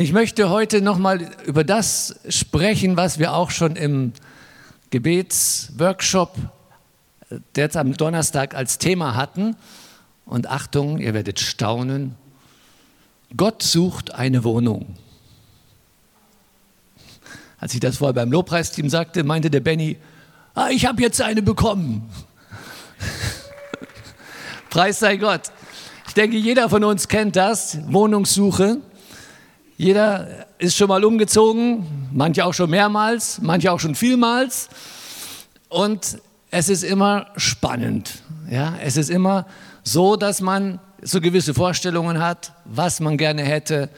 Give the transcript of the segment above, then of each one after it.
Und ich möchte heute nochmal über das sprechen, was wir auch schon im Gebetsworkshop äh, jetzt am Donnerstag als Thema hatten. Und Achtung, ihr werdet staunen, Gott sucht eine Wohnung. Als ich das vorher beim Lobpreisteam sagte, meinte der Benny, ah, ich habe jetzt eine bekommen. Preis sei Gott. Ich denke, jeder von uns kennt das, Wohnungssuche. Jeder ist schon mal umgezogen, manche auch schon mehrmals, manche auch schon vielmals. Und es ist immer spannend. Ja? Es ist immer so, dass man so gewisse Vorstellungen hat, was man gerne hätte,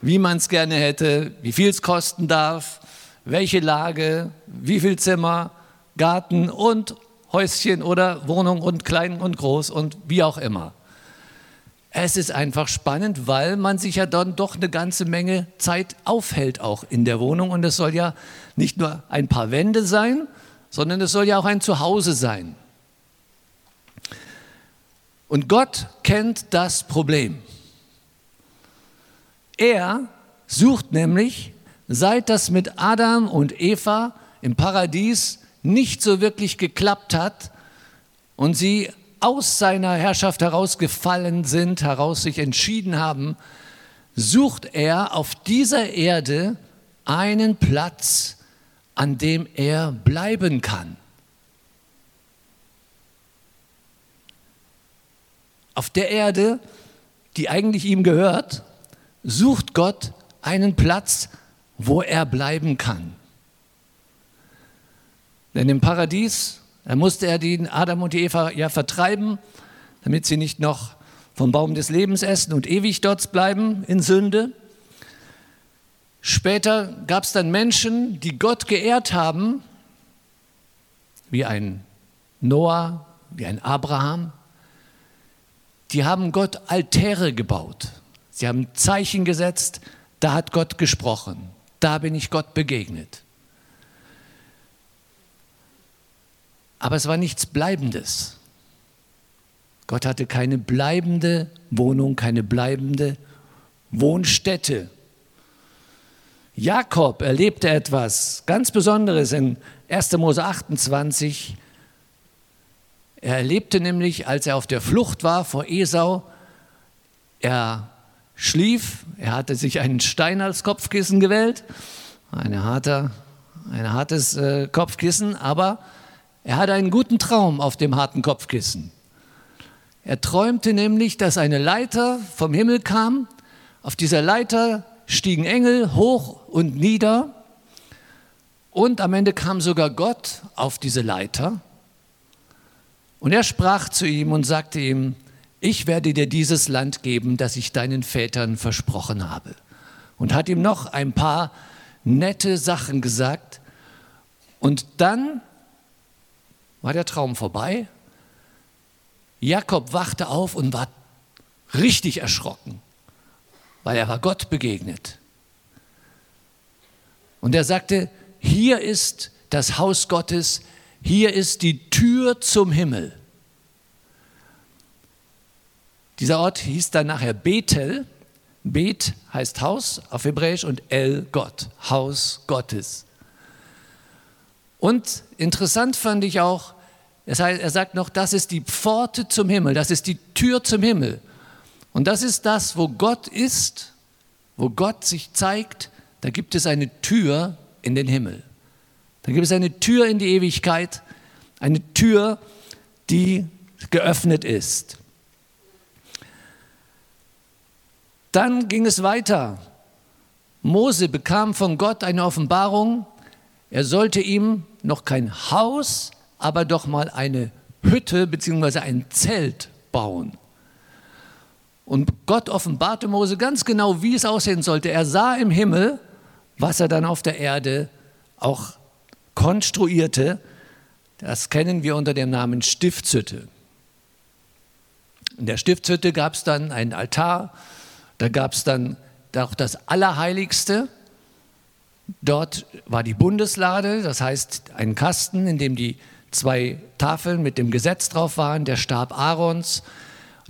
wie man es gerne hätte, wie viel es kosten darf, welche Lage, wie viel Zimmer, Garten und Häuschen oder Wohnung und klein und groß und wie auch immer. Es ist einfach spannend, weil man sich ja dann doch eine ganze Menge Zeit aufhält auch in der Wohnung und es soll ja nicht nur ein paar Wände sein, sondern es soll ja auch ein Zuhause sein. Und Gott kennt das Problem. Er sucht nämlich, seit das mit Adam und Eva im Paradies nicht so wirklich geklappt hat und sie aus seiner Herrschaft herausgefallen sind, heraus sich entschieden haben, sucht er auf dieser Erde einen Platz, an dem er bleiben kann. auf der Erde, die eigentlich ihm gehört, sucht Gott einen Platz, wo er bleiben kann. Denn im Paradies, da musste er die Adam und die Eva ja vertreiben, damit sie nicht noch vom Baum des Lebens essen und ewig dort bleiben in Sünde. Später gab es dann Menschen, die Gott geehrt haben, wie ein Noah, wie ein Abraham, die haben Gott Altäre gebaut. Sie haben Zeichen gesetzt, da hat Gott gesprochen, da bin ich Gott begegnet. Aber es war nichts Bleibendes. Gott hatte keine bleibende Wohnung, keine bleibende Wohnstätte. Jakob erlebte etwas ganz Besonderes in 1. Mose 28. Er erlebte nämlich, als er auf der Flucht war vor Esau, er schlief, er hatte sich einen Stein als Kopfkissen gewählt, eine harte, ein hartes äh, Kopfkissen, aber er hatte einen guten Traum auf dem harten Kopfkissen. Er träumte nämlich, dass eine Leiter vom Himmel kam, auf dieser Leiter stiegen Engel hoch und nieder und am Ende kam sogar Gott auf diese Leiter und er sprach zu ihm und sagte ihm, ich werde dir dieses Land geben, das ich deinen Vätern versprochen habe. Und hat ihm noch ein paar nette Sachen gesagt. Und dann war der Traum vorbei. Jakob wachte auf und war richtig erschrocken, weil er war Gott begegnet. Und er sagte, hier ist das Haus Gottes, hier ist die Tür zum Himmel. Dieser Ort hieß dann nachher Bethel. Bet heißt Haus auf Hebräisch und El Gott, Haus Gottes. Und interessant fand ich auch, er sagt noch, das ist die Pforte zum Himmel, das ist die Tür zum Himmel. Und das ist das, wo Gott ist, wo Gott sich zeigt, da gibt es eine Tür in den Himmel. Da gibt es eine Tür in die Ewigkeit, eine Tür, die geöffnet ist. Dann ging es weiter. Mose bekam von Gott eine Offenbarung, er sollte ihm noch kein Haus, aber doch mal eine Hütte bzw. ein Zelt bauen. Und Gott offenbarte Mose ganz genau, wie es aussehen sollte. Er sah im Himmel, was er dann auf der Erde auch konstruierte, das kennen wir unter dem Namen Stiftshütte. In der Stiftshütte gab es dann einen Altar, da gab es dann auch das Allerheiligste. Dort war die Bundeslade, das heißt ein Kasten, in dem die zwei Tafeln mit dem Gesetz drauf waren, der Stab Aarons.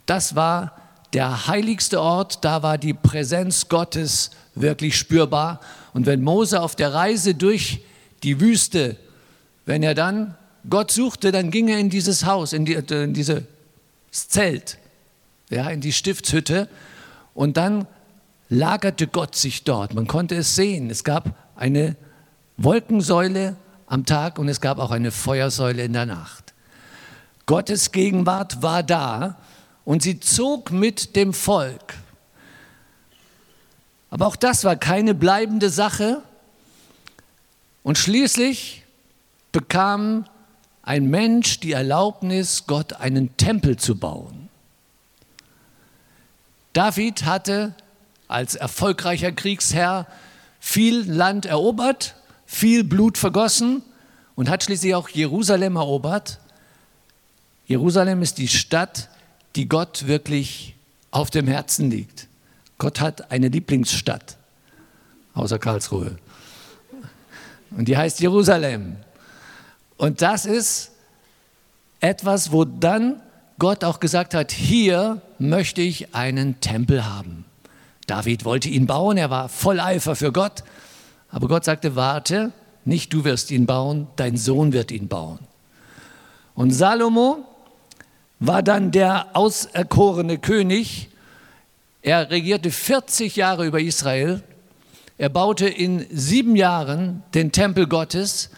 Das war der heiligste Ort, da war die Präsenz Gottes wirklich spürbar. Und wenn Mose auf der Reise durch die Wüste, wenn er dann Gott suchte, dann ging er in dieses Haus, in, die, in dieses Zelt, ja, in die Stiftshütte und dann lagerte Gott sich dort. Man konnte es sehen. Es gab eine Wolkensäule am Tag und es gab auch eine Feuersäule in der Nacht. Gottes Gegenwart war da und sie zog mit dem Volk. Aber auch das war keine bleibende Sache. Und schließlich bekam ein Mensch die Erlaubnis, Gott einen Tempel zu bauen. David hatte als erfolgreicher Kriegsherr viel Land erobert, viel Blut vergossen und hat schließlich auch Jerusalem erobert. Jerusalem ist die Stadt, die Gott wirklich auf dem Herzen liegt. Gott hat eine Lieblingsstadt, außer Karlsruhe. Und die heißt Jerusalem. Und das ist etwas, wo dann Gott auch gesagt hat, hier möchte ich einen Tempel haben. David wollte ihn bauen, er war voll Eifer für Gott, aber Gott sagte, warte, nicht du wirst ihn bauen, dein Sohn wird ihn bauen. Und Salomo war dann der auserkorene König. Er regierte 40 Jahre über Israel. Er baute in sieben Jahren den Tempel Gottes.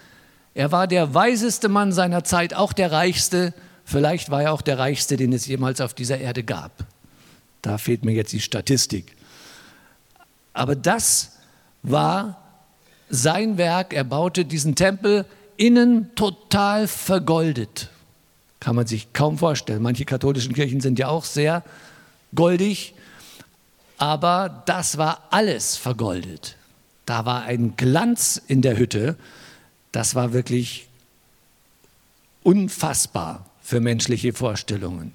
Er war der weiseste Mann seiner Zeit, auch der reichste. Vielleicht war er auch der reichste, den es jemals auf dieser Erde gab. Da fehlt mir jetzt die Statistik. Aber das war sein Werk. Er baute diesen Tempel innen total vergoldet. Kann man sich kaum vorstellen. Manche katholischen Kirchen sind ja auch sehr goldig. Aber das war alles vergoldet. Da war ein Glanz in der Hütte das war wirklich unfassbar für menschliche Vorstellungen.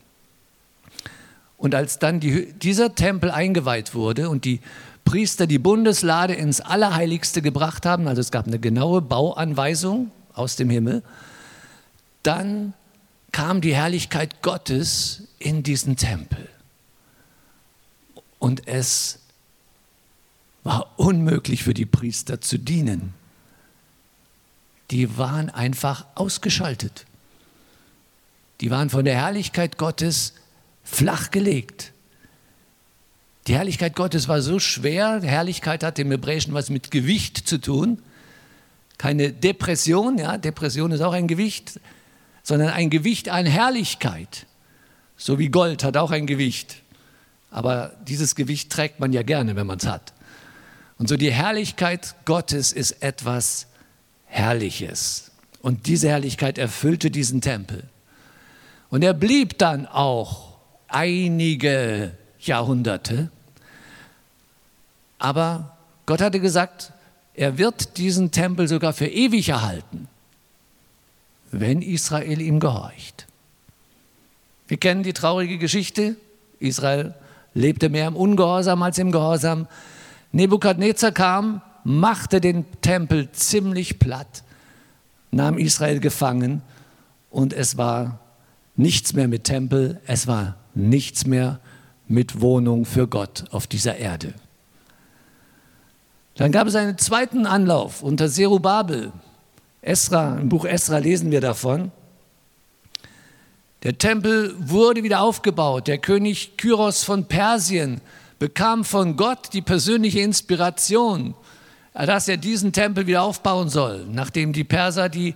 Und als dann die, dieser Tempel eingeweiht wurde und die Priester die Bundeslade ins Allerheiligste gebracht haben, also es gab eine genaue Bauanweisung aus dem Himmel, dann kam die Herrlichkeit Gottes in diesen Tempel. Und es war unmöglich für die Priester zu dienen die waren einfach ausgeschaltet. Die waren von der Herrlichkeit Gottes flachgelegt. Die Herrlichkeit Gottes war so schwer, Herrlichkeit hat im Hebräischen was mit Gewicht zu tun. Keine Depression, ja, Depression ist auch ein Gewicht, sondern ein Gewicht an Herrlichkeit. So wie Gold hat auch ein Gewicht. Aber dieses Gewicht trägt man ja gerne, wenn man es hat. Und so die Herrlichkeit Gottes ist etwas Herrliches. Und diese Herrlichkeit erfüllte diesen Tempel. Und er blieb dann auch einige Jahrhunderte. Aber Gott hatte gesagt, er wird diesen Tempel sogar für ewig erhalten, wenn Israel ihm gehorcht. Wir kennen die traurige Geschichte. Israel lebte mehr im Ungehorsam als im Gehorsam. Nebukadnezar kam machte den Tempel ziemlich platt, nahm Israel gefangen und es war nichts mehr mit Tempel, es war nichts mehr mit Wohnung für Gott auf dieser Erde. Dann gab es einen zweiten Anlauf unter Zerubabel. Esra, im Buch Esra lesen wir davon. Der Tempel wurde wieder aufgebaut. Der König Kyros von Persien bekam von Gott die persönliche Inspiration dass er diesen Tempel wieder aufbauen soll, nachdem die Perser die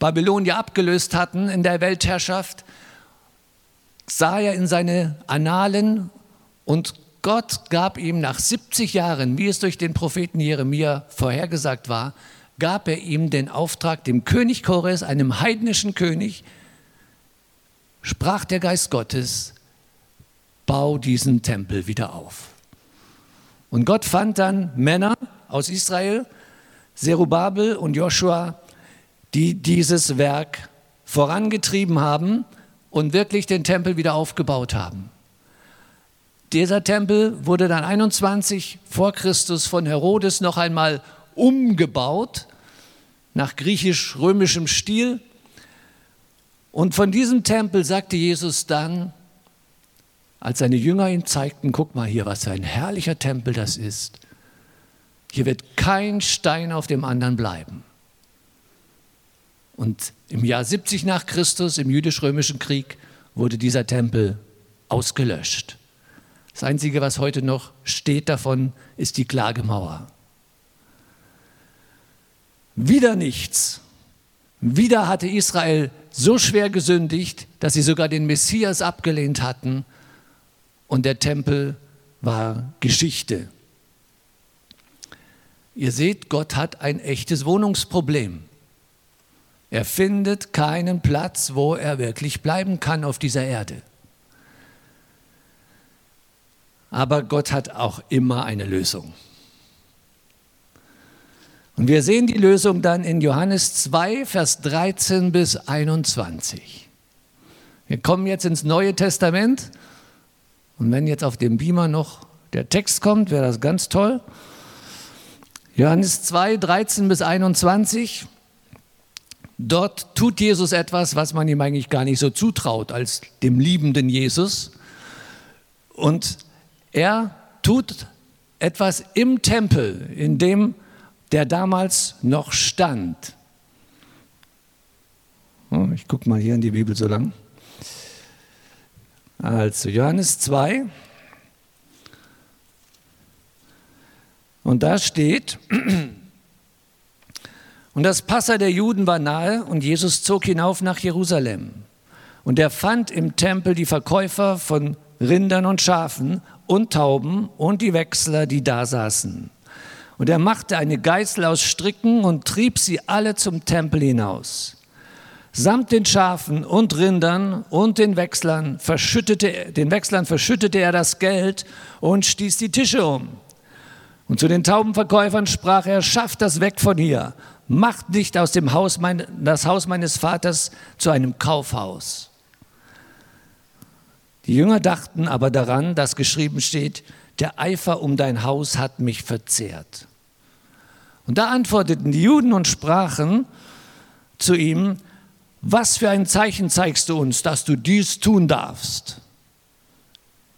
Babylonier abgelöst hatten in der Weltherrschaft, sah er in seine Annalen und Gott gab ihm nach 70 Jahren, wie es durch den Propheten Jeremia vorhergesagt war, gab er ihm den Auftrag, dem König Chores, einem heidnischen König, sprach der Geist Gottes, bau diesen Tempel wieder auf. Und Gott fand dann Männer, aus Israel, Zerubabel und Joshua, die dieses Werk vorangetrieben haben und wirklich den Tempel wieder aufgebaut haben. Dieser Tempel wurde dann 21 vor Christus von Herodes noch einmal umgebaut nach griechisch-römischem Stil. Und von diesem Tempel sagte Jesus dann, als seine Jünger ihm zeigten, guck mal hier, was für ein herrlicher Tempel das ist. Hier wird kein Stein auf dem anderen bleiben. Und im Jahr 70 nach Christus, im jüdisch-römischen Krieg, wurde dieser Tempel ausgelöscht. Das Einzige, was heute noch steht davon, ist die Klagemauer. Wieder nichts. Wieder hatte Israel so schwer gesündigt, dass sie sogar den Messias abgelehnt hatten und der Tempel war Geschichte. Ihr seht, Gott hat ein echtes Wohnungsproblem. Er findet keinen Platz, wo er wirklich bleiben kann auf dieser Erde. Aber Gott hat auch immer eine Lösung. Und wir sehen die Lösung dann in Johannes 2, Vers 13 bis 21. Wir kommen jetzt ins Neue Testament. Und wenn jetzt auf dem Beamer noch der Text kommt, wäre das ganz toll. Johannes 2, 13 bis 21. Dort tut Jesus etwas, was man ihm eigentlich gar nicht so zutraut, als dem liebenden Jesus. Und er tut etwas im Tempel, in dem der damals noch stand. Oh, ich gucke mal hier in die Bibel so lang. Also Johannes 2. Und da steht, und das Passa der Juden war nahe und Jesus zog hinauf nach Jerusalem. Und er fand im Tempel die Verkäufer von Rindern und Schafen und Tauben und die Wechsler, die da saßen. Und er machte eine Geißel aus Stricken und trieb sie alle zum Tempel hinaus. Samt den Schafen und Rindern und den Wechslern verschüttete, den Wechslern verschüttete er das Geld und stieß die Tische um. Und zu den Taubenverkäufern sprach er, schafft das weg von hier, macht nicht aus dem Haus mein, das Haus meines Vaters zu einem Kaufhaus. Die Jünger dachten aber daran, dass geschrieben steht, der Eifer um dein Haus hat mich verzehrt. Und da antworteten die Juden und sprachen zu ihm, was für ein Zeichen zeigst du uns, dass du dies tun darfst?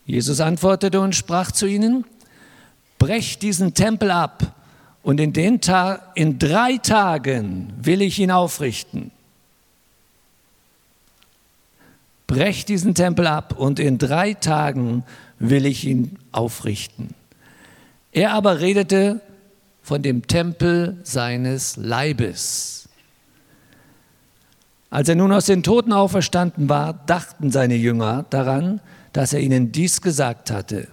Jesus antwortete und sprach zu ihnen, brecht diesen Tempel ab und in, in drei Tagen will ich ihn aufrichten. Brecht diesen Tempel ab und in drei Tagen will ich ihn aufrichten. Er aber redete von dem Tempel seines Leibes. Als er nun aus den Toten auferstanden war, dachten seine Jünger daran, dass er ihnen dies gesagt hatte.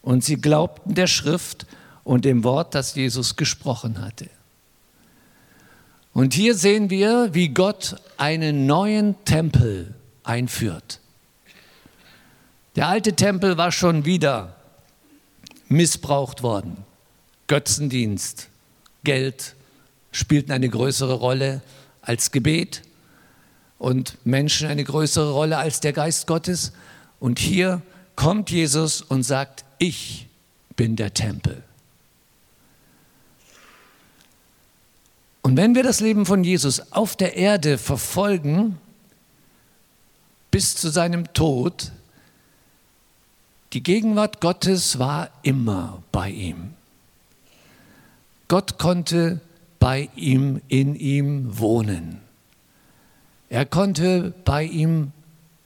Und sie glaubten der Schrift und dem Wort, das Jesus gesprochen hatte. Und hier sehen wir, wie Gott einen neuen Tempel einführt. Der alte Tempel war schon wieder missbraucht worden. Götzendienst, Geld spielten eine größere Rolle als Gebet und Menschen eine größere Rolle als der Geist Gottes. Und hier kommt Jesus und sagt, ich bin der Tempel. Und wenn wir das Leben von Jesus auf der Erde verfolgen, bis zu seinem Tod, die Gegenwart Gottes war immer bei ihm. Gott konnte bei ihm, in ihm wohnen. Er konnte bei ihm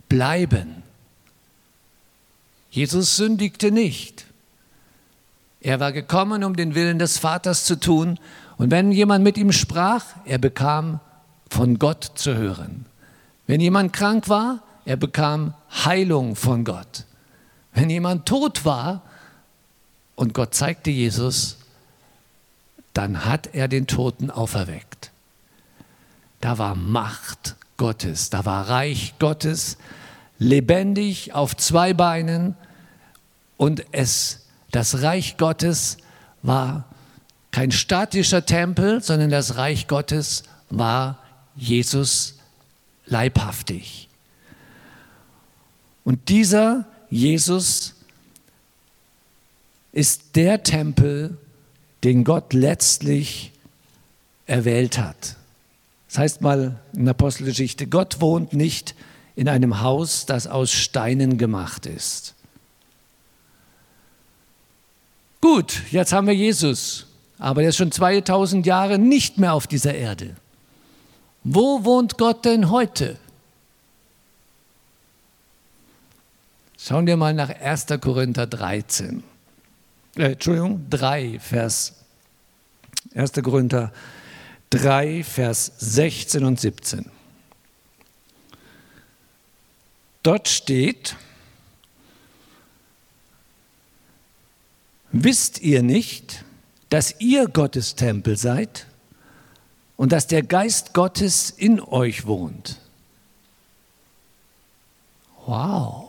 bleiben. Jesus sündigte nicht. Er war gekommen, um den Willen des Vaters zu tun. Und wenn jemand mit ihm sprach, er bekam von Gott zu hören. Wenn jemand krank war, er bekam Heilung von Gott. Wenn jemand tot war und Gott zeigte Jesus, dann hat er den Toten auferweckt. Da war Macht Gottes, da war Reich Gottes, lebendig auf zwei Beinen und es, das Reich Gottes war kein statischer Tempel, sondern das Reich Gottes war Jesus leibhaftig. Und dieser Jesus ist der Tempel, den Gott letztlich erwählt hat. Das heißt mal in der Apostelgeschichte, Gott wohnt nicht in einem Haus, das aus Steinen gemacht ist. Gut, jetzt haben wir Jesus, aber er ist schon 2000 Jahre nicht mehr auf dieser Erde. Wo wohnt Gott denn heute? Schauen wir mal nach 1. Korinther 13. Äh, Entschuldigung, 3, Vers 1. Korinther 3, Vers 16 und 17. Dort steht, wisst ihr nicht, dass ihr Gottes Tempel seid und dass der Geist Gottes in euch wohnt? Wow.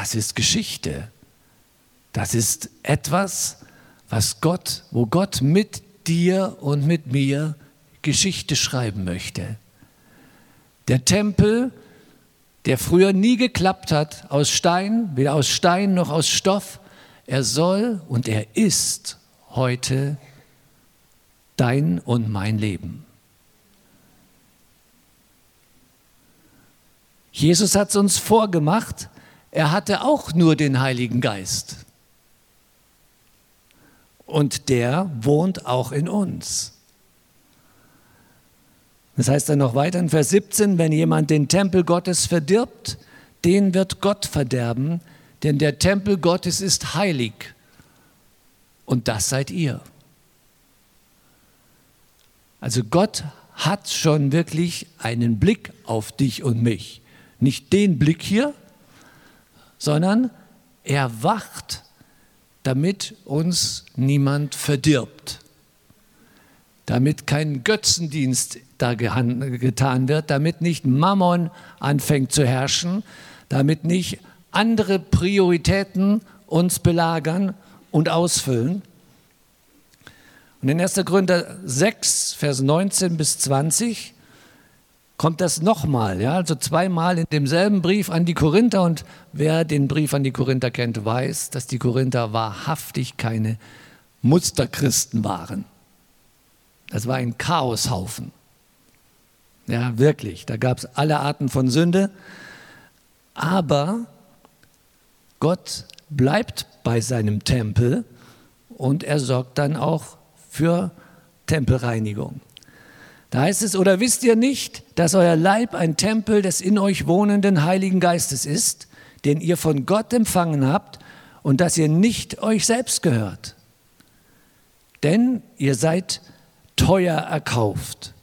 Das ist Geschichte. Das ist etwas, was Gott, wo Gott mit dir und mit mir Geschichte schreiben möchte. Der Tempel, der früher nie geklappt hat, aus Stein, weder aus Stein noch aus Stoff, er soll und er ist heute dein und mein Leben. Jesus hat es uns vorgemacht, er hatte auch nur den Heiligen Geist. Und der wohnt auch in uns. Das heißt dann noch weiter in Vers 17, wenn jemand den Tempel Gottes verdirbt, den wird Gott verderben, denn der Tempel Gottes ist heilig und das seid ihr. Also Gott hat schon wirklich einen Blick auf dich und mich. Nicht den Blick hier, sondern er wacht, damit uns niemand verdirbt, damit kein Götzendienst da getan wird, damit nicht Mammon anfängt zu herrschen, damit nicht andere Prioritäten uns belagern und ausfüllen. Und in 1. Korinther 6, Vers 19 bis 20 kommt das nochmal, ja, also zweimal in demselben Brief an die Korinther. Und wer den Brief an die Korinther kennt, weiß, dass die Korinther wahrhaftig keine Musterchristen waren. Das war ein Chaoshaufen. Ja, wirklich. Da gab es alle Arten von Sünde. Aber Gott bleibt bei seinem Tempel und er sorgt dann auch für Tempelreinigung. Da heißt es, oder wisst ihr nicht, dass euer Leib ein Tempel des in euch wohnenden Heiligen Geistes ist, den ihr von Gott empfangen habt und dass ihr nicht euch selbst gehört? Denn ihr seid teuer erkauft.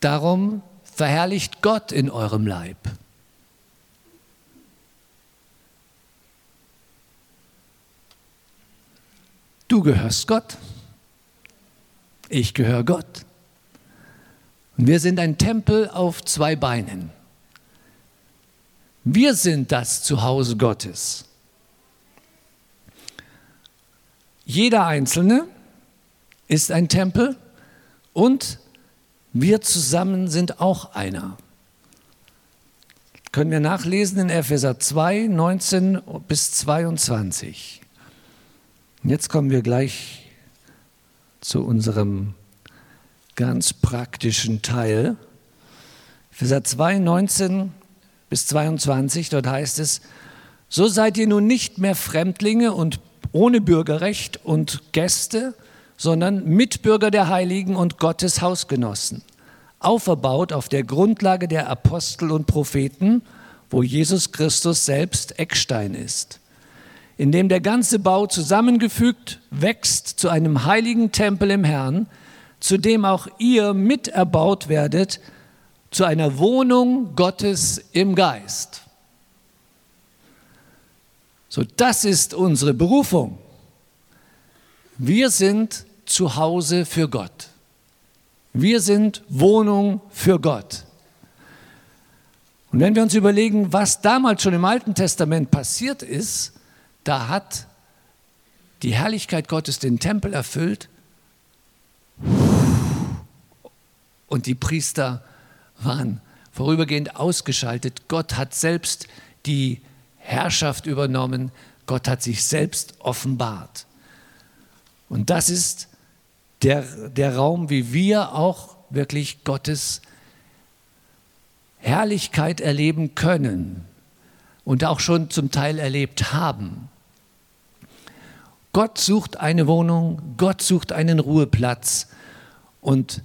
Darum verherrlicht Gott in eurem Leib. Du gehörst Gott. Ich gehöre Gott. Und wir sind ein Tempel auf zwei Beinen. Wir sind das Zuhause Gottes. Jeder Einzelne ist ein Tempel und wir zusammen sind auch einer. Können wir nachlesen in Epheser 2, 19 bis 22. Jetzt kommen wir gleich zu unserem ganz praktischen Teil. Vers 2, 19 bis 22, dort heißt es, so seid ihr nun nicht mehr Fremdlinge und ohne Bürgerrecht und Gäste, sondern Mitbürger der Heiligen und Gottes Hausgenossen, auferbaut auf der Grundlage der Apostel und Propheten, wo Jesus Christus selbst Eckstein ist, in dem der ganze Bau zusammengefügt wächst zu einem heiligen Tempel im Herrn, zu dem auch ihr miterbaut werdet, zu einer Wohnung Gottes im Geist. So, das ist unsere Berufung. Wir sind zu Hause für Gott. Wir sind Wohnung für Gott. Und wenn wir uns überlegen, was damals schon im Alten Testament passiert ist, da hat die Herrlichkeit Gottes den Tempel erfüllt und die Priester waren vorübergehend ausgeschaltet. Gott hat selbst die Herrschaft übernommen. Gott hat sich selbst offenbart. Und das ist der, der Raum, wie wir auch wirklich Gottes Herrlichkeit erleben können. und auch schon zum Teil erlebt haben. Gott sucht eine Wohnung, Gott sucht einen Ruheplatz. Und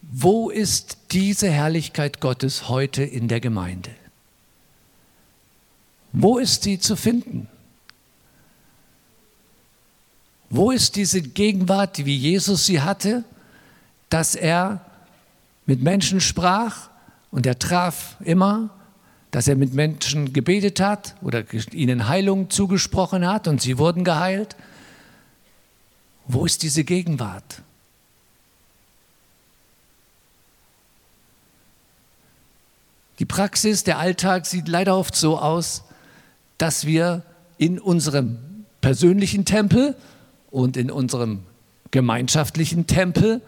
wo ist diese Herrlichkeit Gottes heute in der Gemeinde? Wo ist sie zu finden? Wo ist diese Gegenwart, wie Jesus sie hatte, dass er mit Menschen sprach und er traf immer, dass er mit Menschen gebetet hat oder ihnen Heilung zugesprochen hat und sie wurden geheilt? Wo ist diese Gegenwart? Die Praxis, der Alltag sieht leider oft so aus, dass wir in unserem persönlichen Tempel und in unserem gemeinschaftlichen Tempel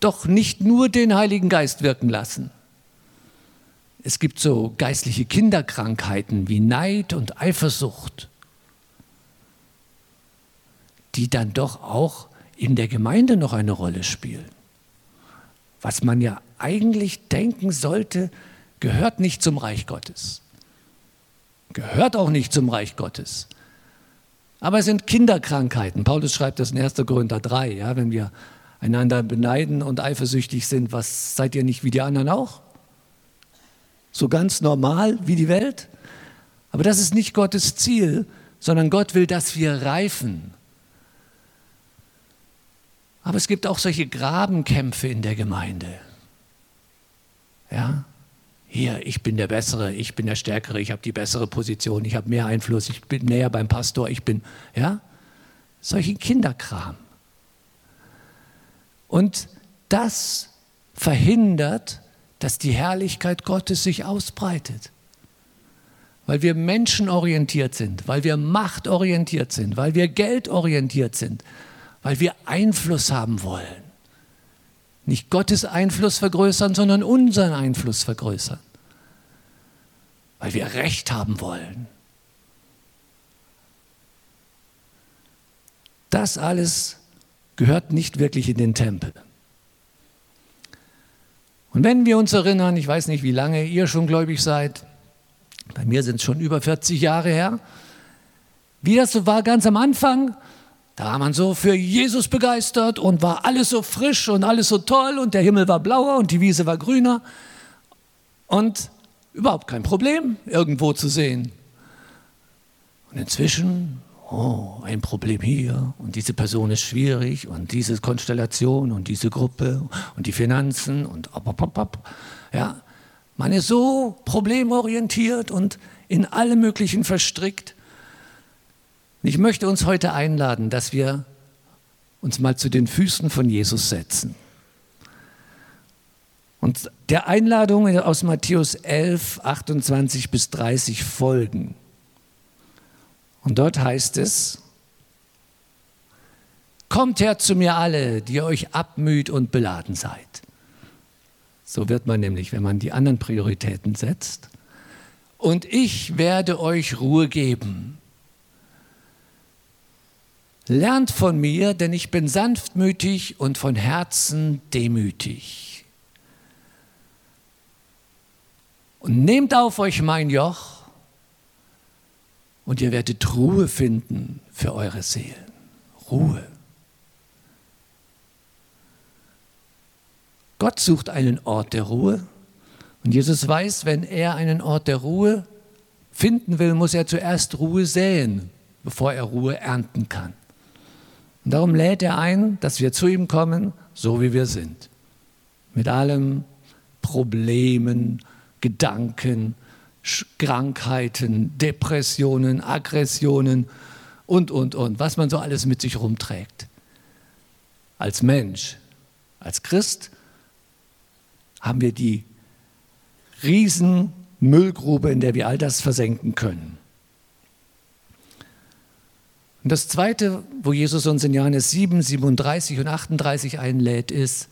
doch nicht nur den Heiligen Geist wirken lassen. Es gibt so geistliche Kinderkrankheiten wie Neid und Eifersucht, die dann doch auch in der Gemeinde noch eine Rolle spielen. Was man ja eigentlich denken sollte, gehört nicht zum Reich Gottes gehört auch nicht zum Reich Gottes. Aber es sind Kinderkrankheiten. Paulus schreibt das in 1. Korinther 3, ja, wenn wir einander beneiden und eifersüchtig sind, was seid ihr nicht wie die anderen auch? So ganz normal wie die Welt? Aber das ist nicht Gottes Ziel, sondern Gott will, dass wir reifen. Aber es gibt auch solche Grabenkämpfe in der Gemeinde. Ja? hier, ich bin der Bessere, ich bin der Stärkere, ich habe die bessere Position, ich habe mehr Einfluss, ich bin näher beim Pastor, ich bin, ja, solchen Kinderkram. Und das verhindert, dass die Herrlichkeit Gottes sich ausbreitet. Weil wir menschenorientiert sind, weil wir machtorientiert sind, weil wir geldorientiert sind, weil wir Einfluss haben wollen. Nicht Gottes Einfluss vergrößern, sondern unseren Einfluss vergrößern. Weil wir Recht haben wollen. Das alles gehört nicht wirklich in den Tempel. Und wenn wir uns erinnern, ich weiß nicht, wie lange ihr schon gläubig seid, bei mir sind es schon über 40 Jahre her, wie das so war ganz am Anfang, da war man so für Jesus begeistert und war alles so frisch und alles so toll und der Himmel war blauer und die Wiese war grüner und überhaupt kein Problem, irgendwo zu sehen. Und inzwischen, oh, ein Problem hier und diese Person ist schwierig und diese Konstellation und diese Gruppe und die Finanzen und op, op, op, ja, man ist so problemorientiert und in alle möglichen verstrickt. Und ich möchte uns heute einladen, dass wir uns mal zu den Füßen von Jesus setzen. Und der Einladung aus Matthäus 11, 28 bis 30 folgen. Und dort heißt es, Kommt her zu mir alle, die euch abmüht und beladen seid. So wird man nämlich, wenn man die anderen Prioritäten setzt. Und ich werde euch Ruhe geben. Lernt von mir, denn ich bin sanftmütig und von Herzen demütig. Und nehmt auf euch mein Joch und ihr werdet Ruhe finden für eure Seelen. Ruhe. Gott sucht einen Ort der Ruhe und Jesus weiß, wenn er einen Ort der Ruhe finden will, muss er zuerst Ruhe säen, bevor er Ruhe ernten kann. Und darum lädt er ein, dass wir zu ihm kommen, so wie wir sind. Mit allen Problemen, Gedanken, Krankheiten, Depressionen, Aggressionen und, und, und, was man so alles mit sich rumträgt. Als Mensch, als Christ haben wir die Riesenmüllgrube, in der wir all das versenken können. Und das Zweite, wo Jesus uns in Johannes 7, 37 und 38 einlädt, ist,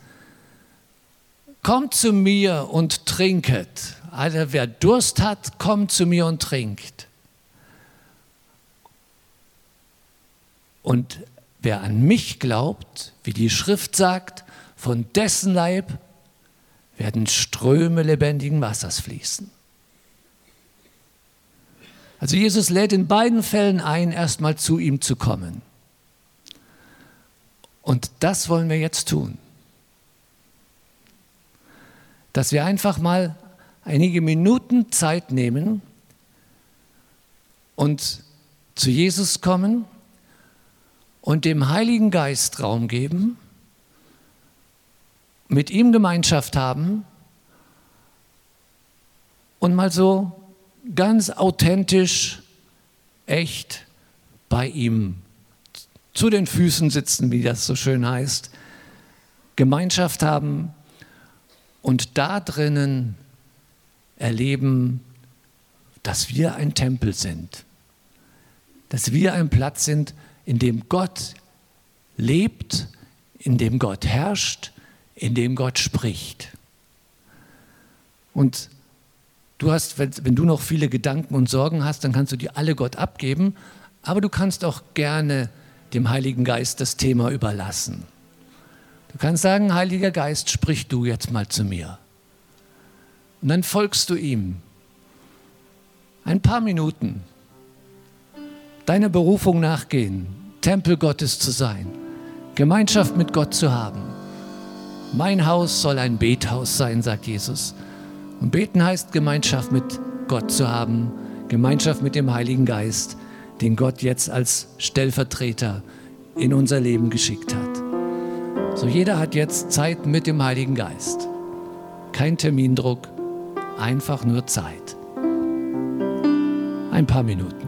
kommt zu mir und trinket. Also wer Durst hat, kommt zu mir und trinkt. Und wer an mich glaubt, wie die Schrift sagt, von dessen Leib werden Ströme lebendigen Wassers fließen. Also Jesus lädt in beiden Fällen ein, erstmal zu ihm zu kommen. Und das wollen wir jetzt tun. Dass wir einfach mal einige Minuten Zeit nehmen und zu Jesus kommen und dem Heiligen Geist Raum geben, mit ihm Gemeinschaft haben und mal so ganz authentisch, echt bei ihm zu den Füßen sitzen, wie das so schön heißt, Gemeinschaft haben und da drinnen erleben, dass wir ein Tempel sind, dass wir ein Platz sind, in dem Gott lebt, in dem Gott herrscht, in dem Gott spricht. Und Du hast, wenn, wenn du noch viele Gedanken und Sorgen hast, dann kannst du die alle Gott abgeben, aber du kannst auch gerne dem Heiligen Geist das Thema überlassen. Du kannst sagen, Heiliger Geist, sprich du jetzt mal zu mir. Und dann folgst du ihm. Ein paar Minuten. Deiner Berufung nachgehen, Tempel Gottes zu sein, Gemeinschaft mit Gott zu haben. Mein Haus soll ein Bethaus sein, sagt Jesus. Und beten heißt Gemeinschaft mit Gott zu haben, Gemeinschaft mit dem Heiligen Geist, den Gott jetzt als Stellvertreter in unser Leben geschickt hat. So jeder hat jetzt Zeit mit dem Heiligen Geist. Kein Termindruck, einfach nur Zeit. Ein paar Minuten.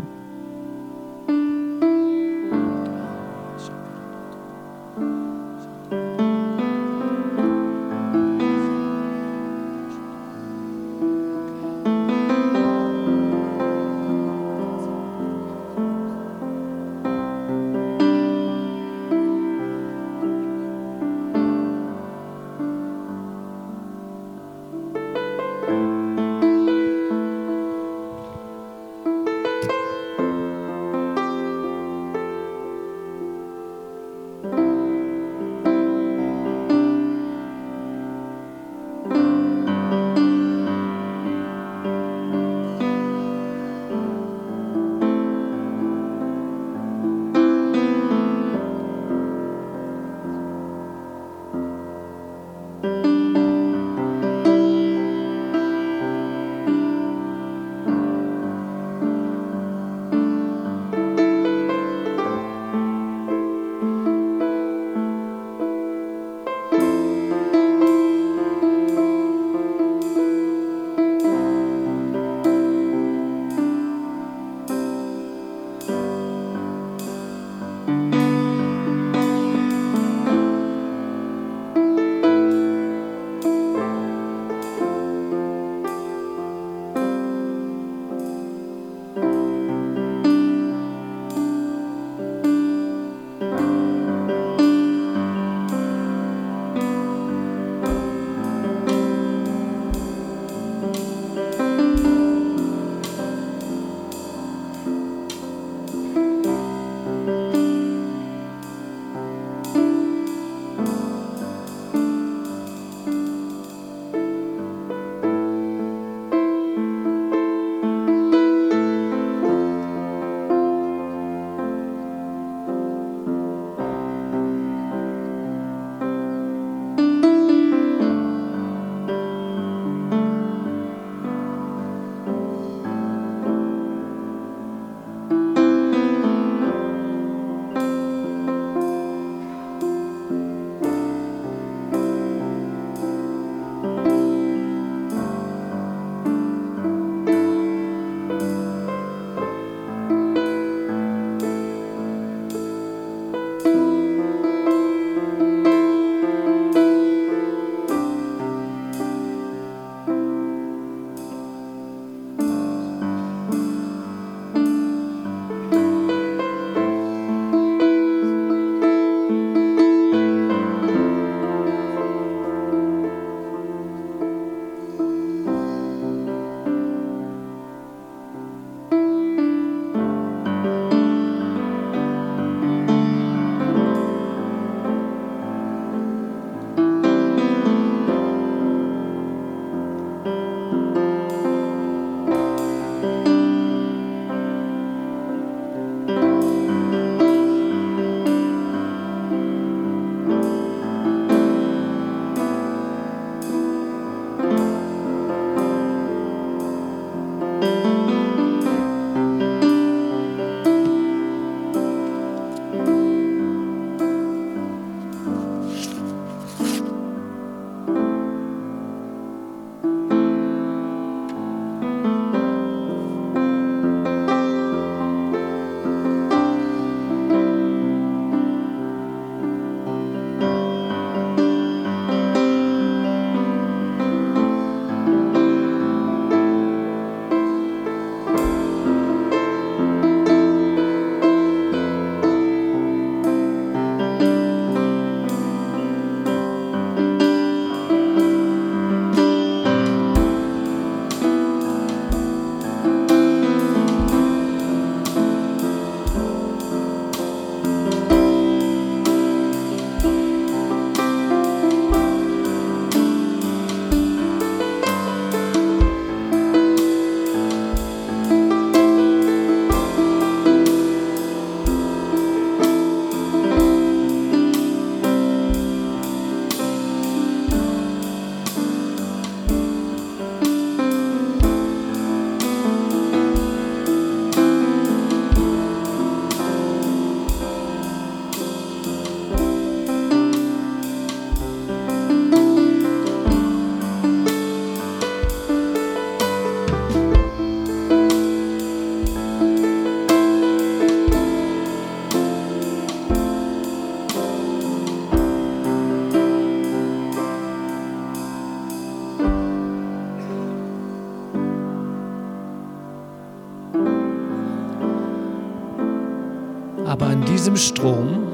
Diesem Strom,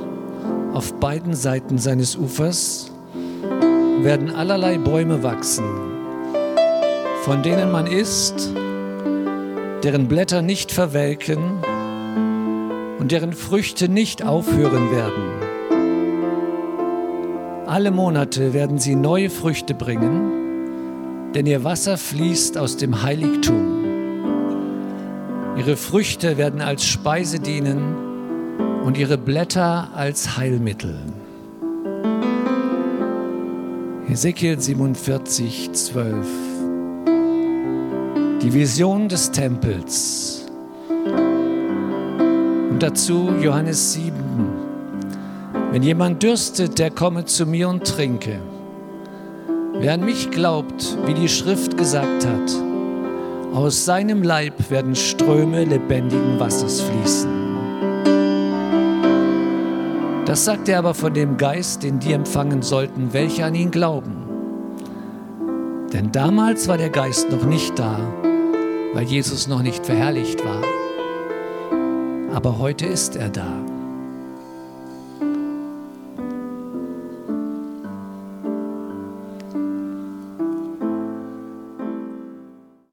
auf beiden Seiten seines Ufers, werden allerlei Bäume wachsen, von denen man isst, deren Blätter nicht verwelken und deren Früchte nicht aufhören werden. Alle Monate werden sie neue Früchte bringen, denn ihr Wasser fließt aus dem Heiligtum. Ihre Früchte werden als Speise dienen und ihre Blätter als Heilmittel. Ezekiel 47, 12. Die Vision des Tempels. Und dazu Johannes 7. Wenn jemand dürstet, der komme zu mir und trinke. Wer an mich glaubt, wie die Schrift gesagt hat, aus seinem Leib werden Ströme lebendigen Wassers fließen. Das sagt er aber von dem Geist, den die empfangen sollten, welche an ihn glauben. Denn damals war der Geist noch nicht da, weil Jesus noch nicht verherrlicht war. Aber heute ist er da.